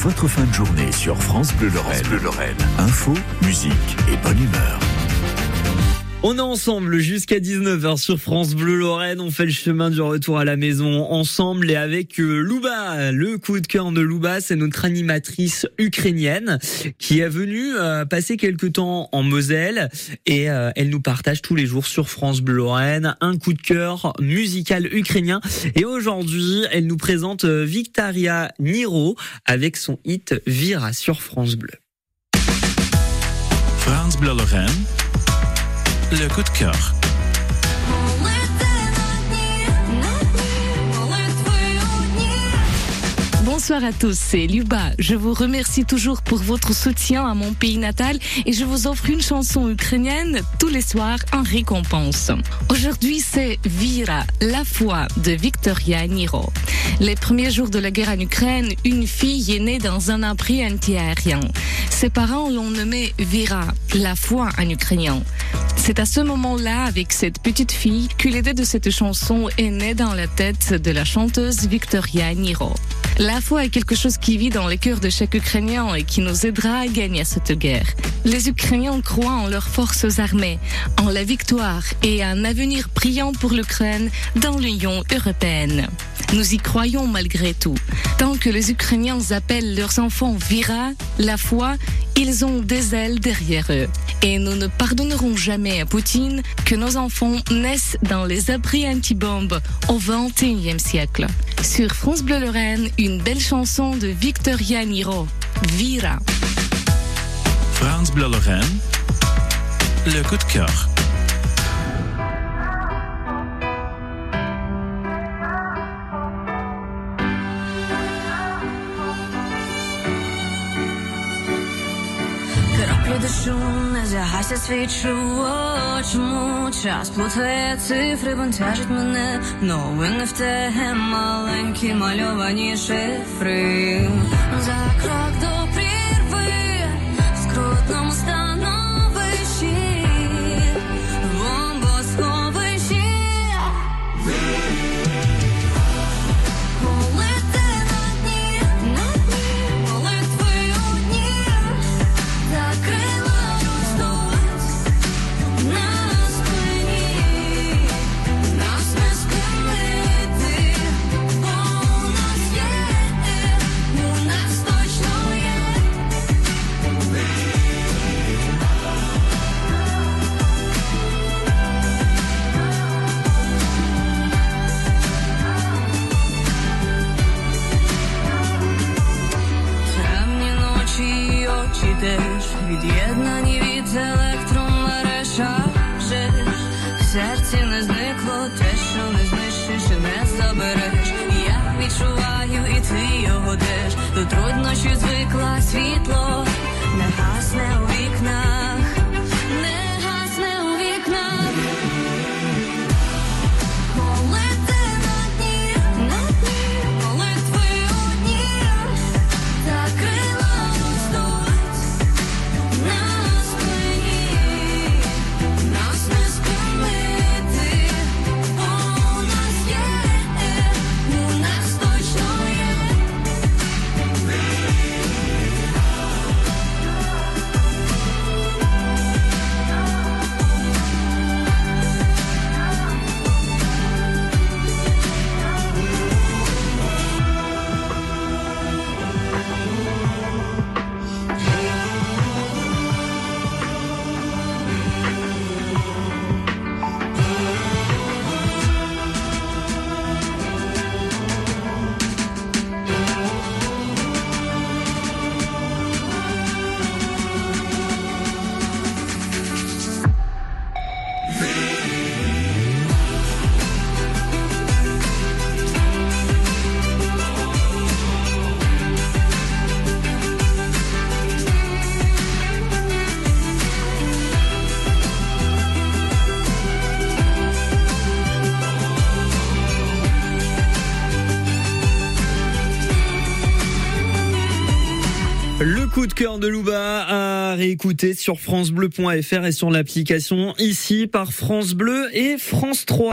votre fin de journée sur France Bleu Lorraine. Bleu Lorraine. Info, musique et bonne humeur. On est ensemble jusqu'à 19h sur France Bleu Lorraine. On fait le chemin du retour à la maison ensemble et avec euh, Louba. Le coup de cœur de Louba, c'est notre animatrice ukrainienne qui est venue euh, passer quelques temps en Moselle et euh, elle nous partage tous les jours sur France Bleu Lorraine un coup de cœur musical ukrainien. Et aujourd'hui, elle nous présente Victoria Niro avec son hit Vira sur France Bleu. France Bleu Lorraine le coup de cœur. Bonsoir à tous, c'est Luba. Je vous remercie toujours pour votre soutien à mon pays natal et je vous offre une chanson ukrainienne tous les soirs en récompense. Aujourd'hui, c'est Vira, la foi de Victoria Niro. Les premiers jours de la guerre en Ukraine, une fille est née dans un abri antiaérien. Ses parents l'ont nommée Vira, la foi en ukrainien. C'est à ce moment-là, avec cette petite fille, que l'idée de cette chanson est née dans la tête de la chanteuse Victoria Niro. La foi est quelque chose qui vit dans les cœurs de chaque Ukrainien et qui nous aidera à gagner cette guerre. Les Ukrainiens croient en leurs forces armées, en la victoire et un avenir brillant pour l'Ukraine dans l'Union européenne. Nous y croyons malgré tout. Tant que les Ukrainiens appellent leurs enfants Vira, la foi, ils ont des ailes derrière eux. Et nous ne pardonnerons jamais à Poutine que nos enfants naissent dans les abris anti-bombes au XXIe siècle. Sur France Bleu Lorraine, une belle chanson de Victoria Niro, Vira. France Bleu Lorraine, le coup de cœur. Краплю дощу, не загася свічу, О, чому час плутає цифри, бентежить мене, новини в те маленькі мальовані шифри. За крок до теж від'єднані від електромереж, а вже в серці не зникло те, що не знищиш і не забереш. Я відчуваю, і ти його теж. До труднощів звикла світло, не гасне у вікнах, Le coup de cœur de Louba à réécouter sur francebleu.fr et sur l'application ici par France Bleu et France 3.